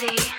dirty.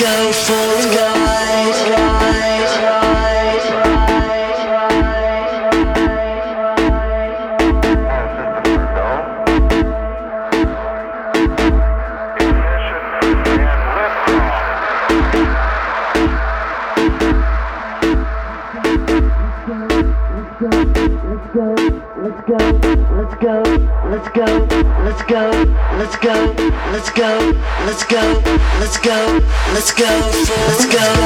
Go for a Let's go, let's go.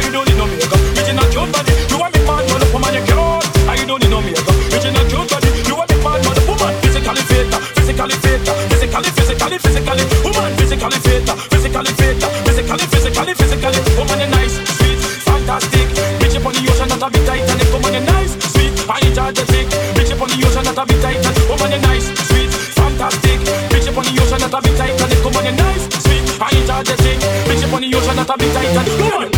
Cute. You don't need no makeup. Cute body. You want me man, mother, woman, you cute. How you don't need no makeup. Original cute body. You want me man, mother, woman, physically fit, physically fit, physically, physically, physically, woman, physically fit, physically fit, physically, physically, physically, woman, you nice, sweet, fantastic. Bitch up on the ocean, not a bit Titanic. Woman, you nice, sweet, energetic. Bitch up on the ocean, not a bit Titanic. Woman, you nice, sweet, fantastic. Bitch up on the ocean, not a bit Titanic. Woman, you nice, sweet, energetic. Bitch up on the ocean, not a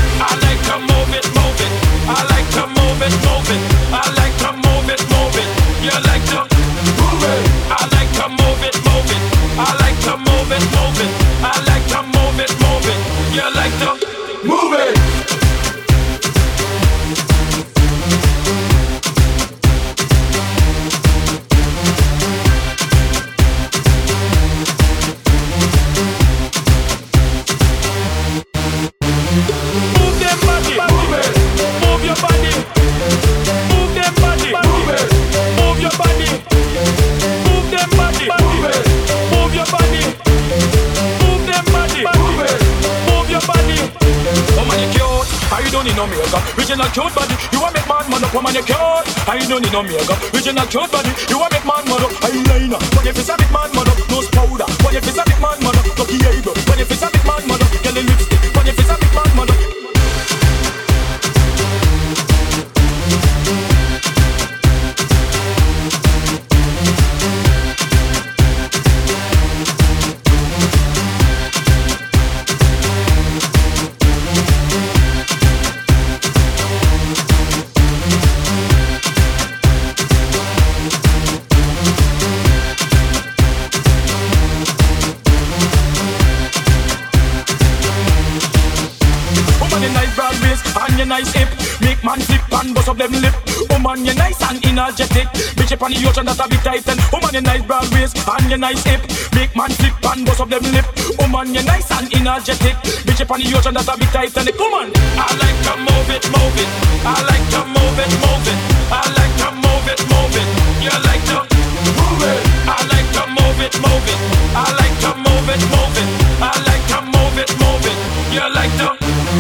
makeup? Original cute body. You want make man man up, woman, you cute. You don't need no makeup? Original cute body. You want make man man up, eyeliner. But if it's a big man man up, nose powder. But if it's a big man man up, lucky eyebrow. Woman, you nice and you nice hip. Make man flip and bust up them lip. Woman, you nice and energetic. Bitch up on the ocean that a bit tight and woman, you nice broad waist and you nice hip. Make man flip and bust up them lip. Woman, you nice and energetic. Bitch up on the ocean that a bit tight and woman, I like to move it, move it. I like to move it, move it. I like to move it, move it. You like to move it. I like to move it, move it. I like to move it, move it.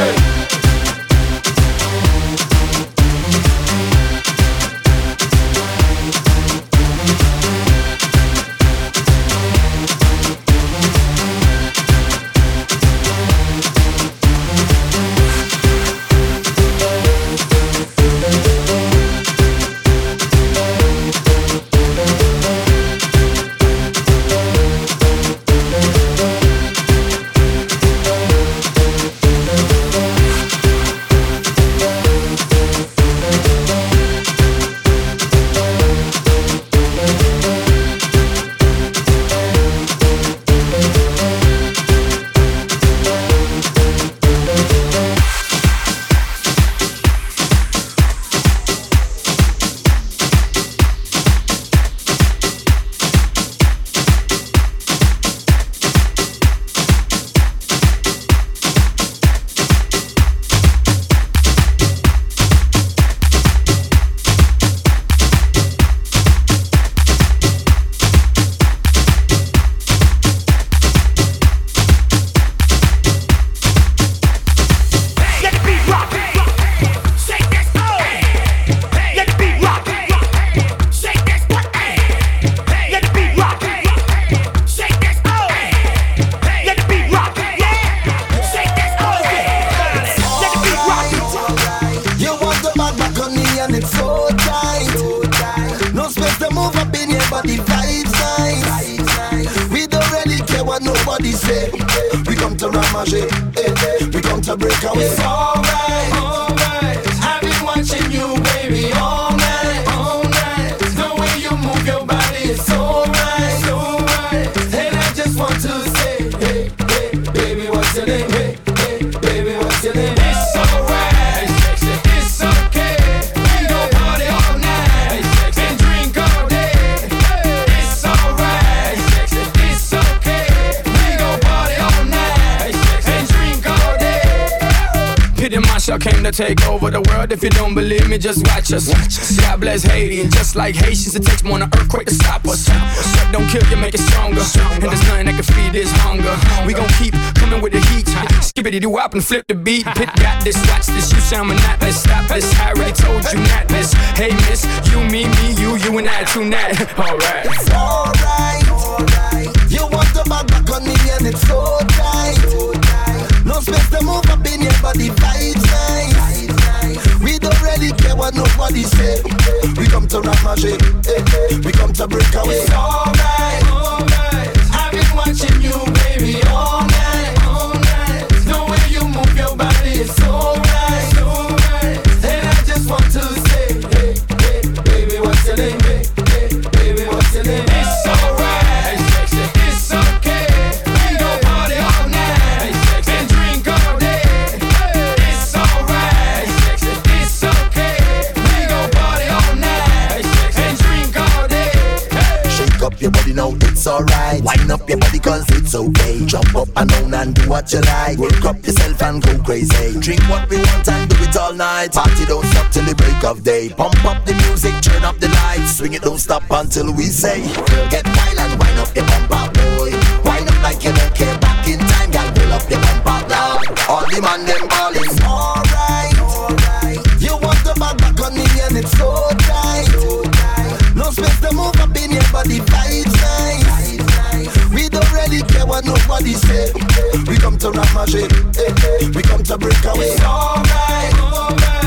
move To take over the world. If you don't believe me, just watch us. Watch us. God bless Haiti, and just like Haitians, it takes more than an earthquake to stop us. What don't kill you, make it stronger. And there's nothing that can feed this hunger. We gon' keep coming with the heat. Skippity doo wop and flip the beat. Pit got this, watch this. You sound monotonous. Stop this. I already told you not this. Hey, miss, you, me, me, you, you, and I, tonight. Alright. It's alright. You want to back on me and it's so tight. No space to move up in your body, vibes nice. We don't really care what nobody say. We come to ramage, eh, we come to break away. It's alright. I've been watching you, and do what you like. Work up yourself and go crazy. Drink what we want and do it all night. Party don't stop till the break of day. Pump up the music, turn up the lights. Swing it, don't stop until we say. Get wild and wind up your bumper, boy. Wind up like you don't care. Back in time, girl, pull up your bumper now. All the man them ballin'. We don't care what nobody say. We come to ramage, eh, we come to break away. It's alright, alright.